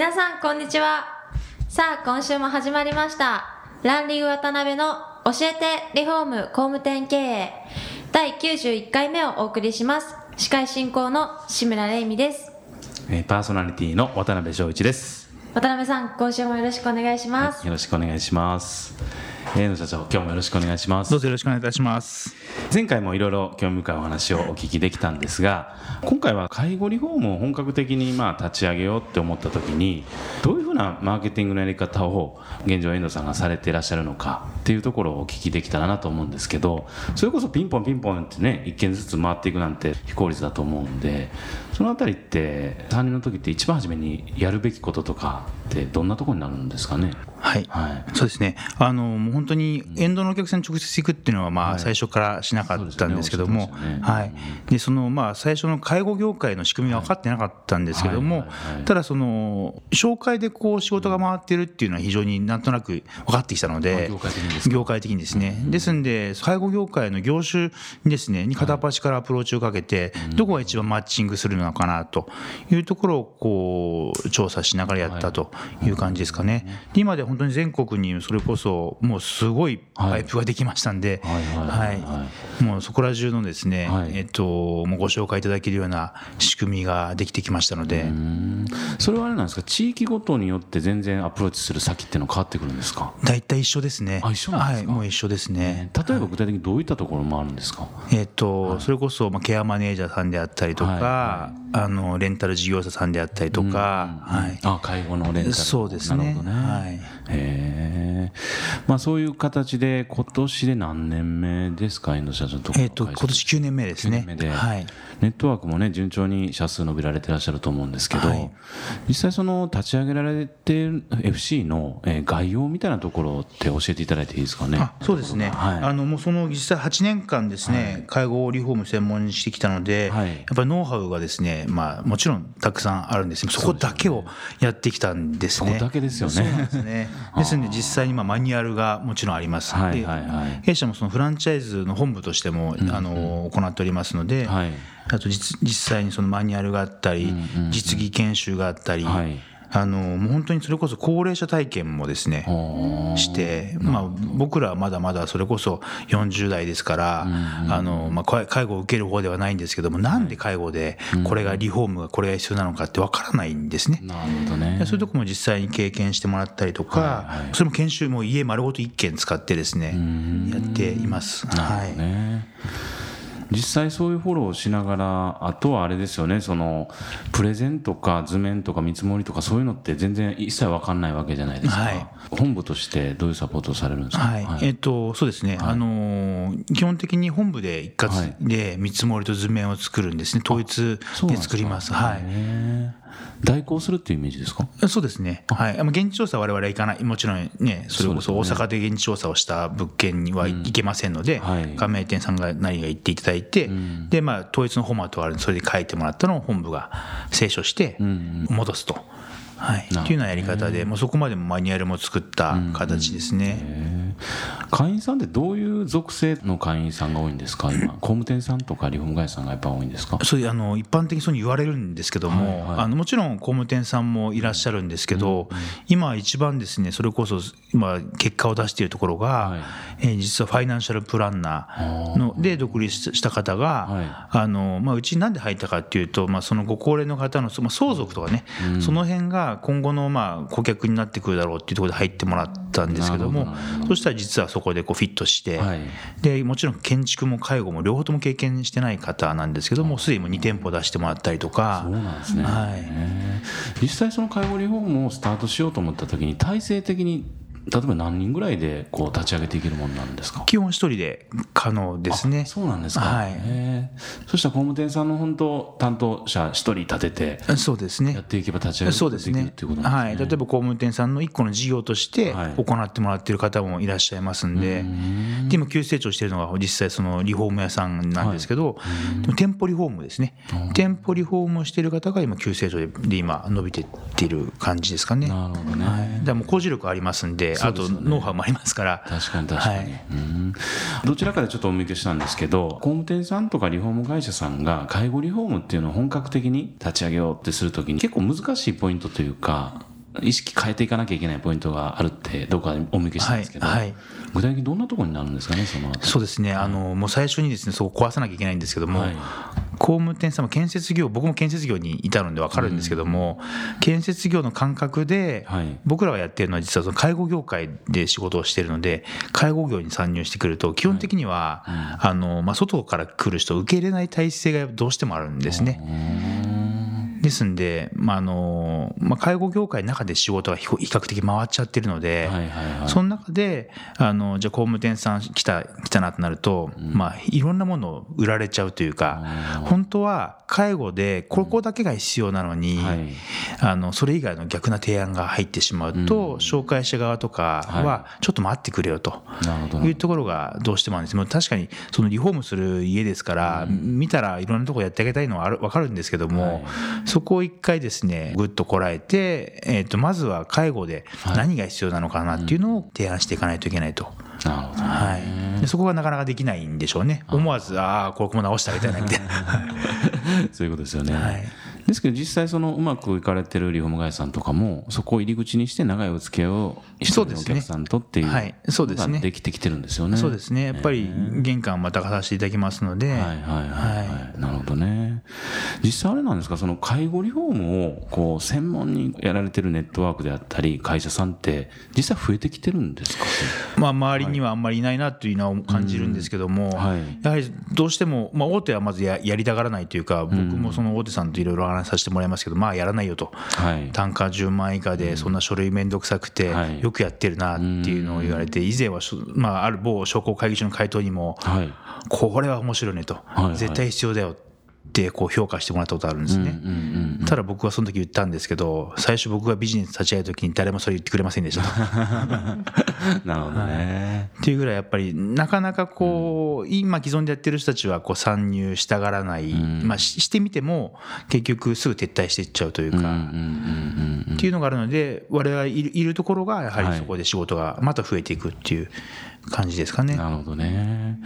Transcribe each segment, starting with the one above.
皆さんこんにちは。さあ今週も始まりました。ランリグ渡辺の教えてリフォーム工務店経営。第91回目をお送りします。司会進行の志村玲美です。パーソナリティの渡辺翔一です、渡辺さん今週もよろしくお願いします、よろしくお願いします。えー野社長今日もよろしくお願いします。どうぞよろしくお願いいたします。前回もいろいろ興味深いお話をお聞きできたんですが今回は介護リフォームを本格的にまあ立ち上げようって思った時にどういうふうなマーケティングのやり方を現状遠藤さんがされていらっしゃるのかっていうところをお聞きできたらなと思うんですけどそれこそピンポンピンポンってね一件ずつ回っていくなんて非効率だと思うんでそのあたりって担任の時って一番初めにやるべきこととかってどんなところになるんですかね？はい。はい。そうですね。あの、もう本当に、エンドのお客さんに直接行くっていうのは、まあ、はい。最初からしなかったんですけども、最初の介護業界の仕組みが分かってなかったんですけどもただ、その、紹介でこう、仕事が回ってるっていうのは非常になんとなく分かってきたのあで業、界的にですか？業界的にですね。ですんで、介護業界の業種にですね、に片っ端からアプローチをかけて、どこが一番マッチングするのかなというところを、こう、調査しながらやったという感じですかね。で今では本当に全国にそれこそ、もうすごいパイプができましたんで、はいはいはいははい。もうそこら中のですね、はい。えっと、もうご紹介いただけるような仕組みができてきましたので、うん。それはあれなんですか？地域ごとによって全然アプローチする先っていうのは変わってくるんですか？大体一緒ですね。あ一緒はい、もう一緒ですね。例えば具体的にどういったところもあるんですか？えっと、それこそ、まあ、ケアマネージャーさんであったりとか、はあの、レンタル事業者さんであったりとか、はい。あ介護のレンタル。そうですね。なるほどね、はいへえまあそういう形で今年で何年目ですか？遠藤社長のとえっと、今年9年目です9ね。はい。ネットワークもね順調に社数伸びられてらっしゃると思うんですけど、はい。実際その立ち上げられている FC のえー概要みたいなところって教えていただいていいですかね？あそうですね、はい。あのもうその実際8年間ですね、介護リフォーム専門にしてきたので、はい。やっぱりノウハウがですね、まあ、もちろんたくさんあるんですそこだけをやってきたんですね。そこだけですよね。ですね。ですので実際にまあマニュアルがもちろんあります。はいはいはい。で弊社もそのフランチャイズの本部としても、あの行っておりますので、はいあと実実際にそのマニュアルがあったり、実技研修があったり、はい。あのもう本当にそれこそ高齢者体験もですね、して、まあ、僕らはまだまだそれこそ40代ですから、あのまあ、介介護を受ける方ではないんですけども、なんで介護でこれがリフォームがこれが必要なのかってわからないんですね。なるほどね。そういうとこも実際に経験してもらったりとか、それも研修も家丸ごと1軒使ってですね、やっています。はい。ね実際そういうフォローをしながらあとはあれですよねそのプレゼンとか図面とか見積もりとかそういうのって全然一切分かんないわけじゃないですか、はい。本部としてどういうサポートをされるんですか、はい、えっと、そうですね、あのー基本的に本部で一括で見積もりと図面を作るんですね、統一で作ります。はい。代行するっていうイメージですか？そうですね。はい。まあ現地調査は我々は行かない。もちろんね、それこそ大阪で現地調査をした物件には行けませんので、はい加盟店さんが何が言っていただいて、で、まあ、統一のフォーマットがあるんで、それで書いてもらったのを本部が清書して、戻すと。はい。なるほどね。っていうようなやり方で、もうそこまでもマニュアルも作った形ですね。へー。会員さんってどういう属性の会員さんが多いんですか？今。工務店さんとかリフォーム会社さんがやっぱ多いんですか？そういうあの一般的にそうに言われるんですけども、はいはいあのもちろん工務店さんもいらっしゃるんですけど、今一番ですねそれこそ今結果を出しているところが、はいえー実はファイナンシャルプランナーので独立した方が、はあのまあ、うちになんで入ったかっていうと、まあ、そのご高齢の方の、そまあ、相続とかね、その辺が今後のまあ顧客になってくるだろうっていうところで入ってもらったんですけどもそしたら実はそこでこうフィットして、はい。でもちろん建築も介護も両方とも経験してない方なんですけどもすでにもう2店舗出してもらったりとか。そうなんですね、はい。実際その介護リフォームをスタートしようと思った時に体制的に例えば何人ぐらいでこう立ち上げていけるものなんですか？基本一人で可能ですね。あそうなんですか、はい。そしたら工務店さんの本当担当者一人立ててそうですね。やっていけば立ち上げそうですねっていうことなんはい、例えば工務店さんの一個の事業としてはい。行ってもらってる方もいらっしゃいますんで、で今急成長しているのが実際そのリフォーム屋さんなんですけど、でも店舗リフォームですね、店舗リフォームをしている方が今急成長でで今伸びていっている感じですかね。なるほどね、だからもう工事力ありますんで、あとノウハウもありますから、確かに確かに、はい。うん。どちらかでちょっとお見受けしたんですけど工務店さんとかリフォーム会社さんが介護リフォームっていうのを本格的に立ち上げようってするときに結構難しいポイントというか意識変えていかなきゃいけないポイントがあるってどこかでお見受けしたんですけど、はいはい。具体的にどんなところになるんですかねそのそうですね、あのもう最初にですねそこを壊さなきゃいけないんですけども、はい。工務店さんも建設業、僕も建設業にいたので分かるんですけども、建設業の感覚で、はい。僕らがやってるのは、実はその介護業界で仕事をしているので、介護業に参入してくると、基本的には、あのまあ、外から来る人を受け入れない体制がどうしてもあるんですね。ですんで、まああのまあ、介護業界の中で仕事が比比較的回っちゃってるので、はいはいはい。その中であのじゃあ工務店さん来た来たなとなると、まあ、いろんなものを売られちゃうというか、本当は介護でここだけが必要なのに、はい。あのそれ以外の逆な提案が入ってしまうと、紹介者側とかはちょっと待ってくれよと。いうところがどうしてもあるんです。もう確かにそのリフォームする家ですから、見たらいろんなところやってあげたいのはある分かるんですけども、そこを一回ですねぐっとこらえて、えー、とまずは介護で何が必要なのかなっていうのを提案していかないといけないと。なるほどね。はい、でそこがなかなかできないんでしょうね。思わずああここも直してあげたいなみたいな。そういうことですよね、はい。ですけど実際そのうまくいかれてるリフォーム会社さんとかもそこを入り口にして長いお付き合いを一人のお客さんとっていうのはい。そうですね。ができてきてるんですよね。そうですね。やっぱり玄関またがさせていただきますので、はいはいはい、はい、なるほどね。実際あれなんですか？その介護リフォームをこう専門にやられてるネットワークであったり会社さんって実際増えてきてるんですか？まあ、周りにはあんまりいないなというのは感じるんですけども、はい。やはりどうしても、まあ、大手はまずややりたがらないというか、僕もその大手さんといろいろ話させてもらいますけど、まあ、やらないよと、はい。単価10万円以下で、そんな書類めんどくさくてはい、よくやってるなっていうのを言われて、以前はまあ、ある某商工会議所の回答にも、はい。これは面白いねと。絶対必要だよってこう評価してもらったことあるんですね。うんうんただ僕はその時言ったんですけど、最初僕がビジネス立ち上げた時に誰もそれ言ってくれませんでしたと。なるほどね、っていうぐらいやっぱりなかなかこう、今既存でやってる人たちはこう参入したがらない、まあ、ししてみても結局すぐ撤退していっちゃうというか、うんうんうんうんっていうのがあるので我々いるいるところがやははい。りそこで仕事がまた増えていくっていう感じですかね。なるほどね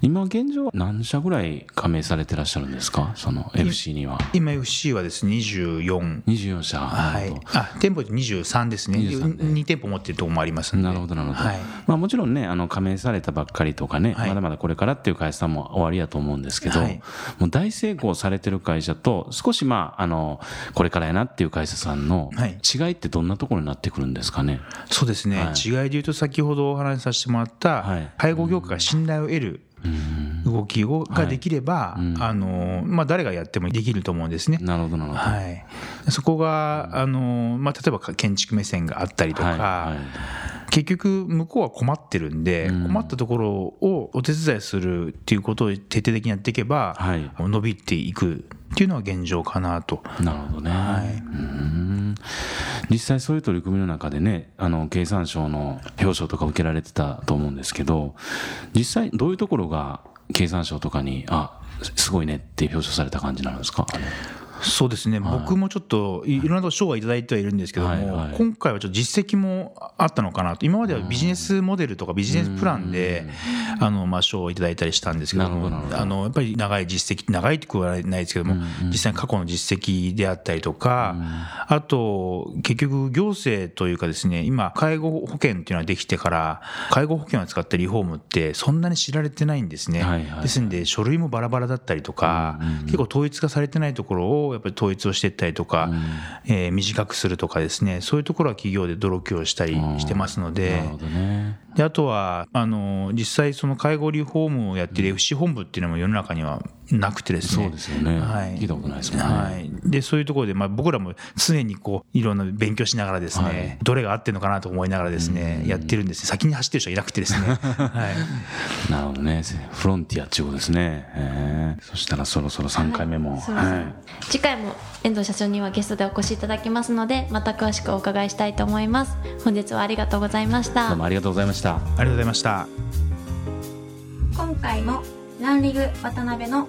今現状何社ぐらい加盟されてらっしゃるんですか？その FC には。今 FC はですね24 24社。はい。あ店舗で23ですね。23 2店舗持ってるところもありますなるほどなるほど、はい。まあ、もちろんねあの加盟されたばっかりとかね、はい。まだまだこれからっていう会社さんも終わりやと思うんですけど、はい。もう大成功されてる会社と少しまああのこれからやなっていう会社さんのはい。違いってどんなところになってくるんですかね、そうですね、はい。違いで言うと先ほどお話しさせてもらった、はい。介護業界が信頼を得る動きをができれば、あのまあ、誰がやってもできると思うんですね。なるほどなるほど、はい、そこがあの、まあ、例えば建築目線があったりとか、はいはい。結局向こうは困ってるんで、困ったところをお手伝いするっていうことを徹底的にやっていけば、はい。伸びていくっていうのは現状かなと。なるほどね、はい。うん実際そういう取り組みの中でねあの経産省の表彰とか受けられてたと思うんですけど実際どういうところが経産省とかにあすごいねって表彰された感じなんですか？そうですね、僕もちょっといい。ろんな賞はいただいてはいるんですけども、はいはい。今回はちょっと実績もあったのかなと、今まではビジネスモデルとかビジネスプランで、あのまあ賞をいただいたりしたんですけども、どあのやっぱり長い実績、長いって言わないですけども、実際に過去の実績であったりとか、あと、結局、行政というかですね、今、介護保険っていうのができてから、介護保険を使ったリフォームって、そんなに知られてないんですね。はいはいですんで、書類もバラバラだったりとか、結構統一化されてないところをやっぱり統一をしていったりとか、えー短くするとかですね、そういうところは企業で努力をしたりしてますので。ね。であとはあの実際、その介護リフォームをやっている FC 本部っていうのも世の中にはなくてですね。そうですよね、はい。聞いたことないですもんね、はい、でそういうところで、まあ、僕らも常にこういろんな勉強しながらですね、はい。どれが合ってるのかなと思いながらですねやってるんですね。先に走ってる人はいなくてですね、はい、なるほどね。フロンティアっていうことですね。へー。そしたらそろそろ3回目も、はいはい。次回も遠藤社長にはゲストでお越しいただきますのでまた詳しくお伺いしたいと思います。本日はありがとうございました。どうもありがとうございました。ありがとうございました。今回もランリグ渡辺の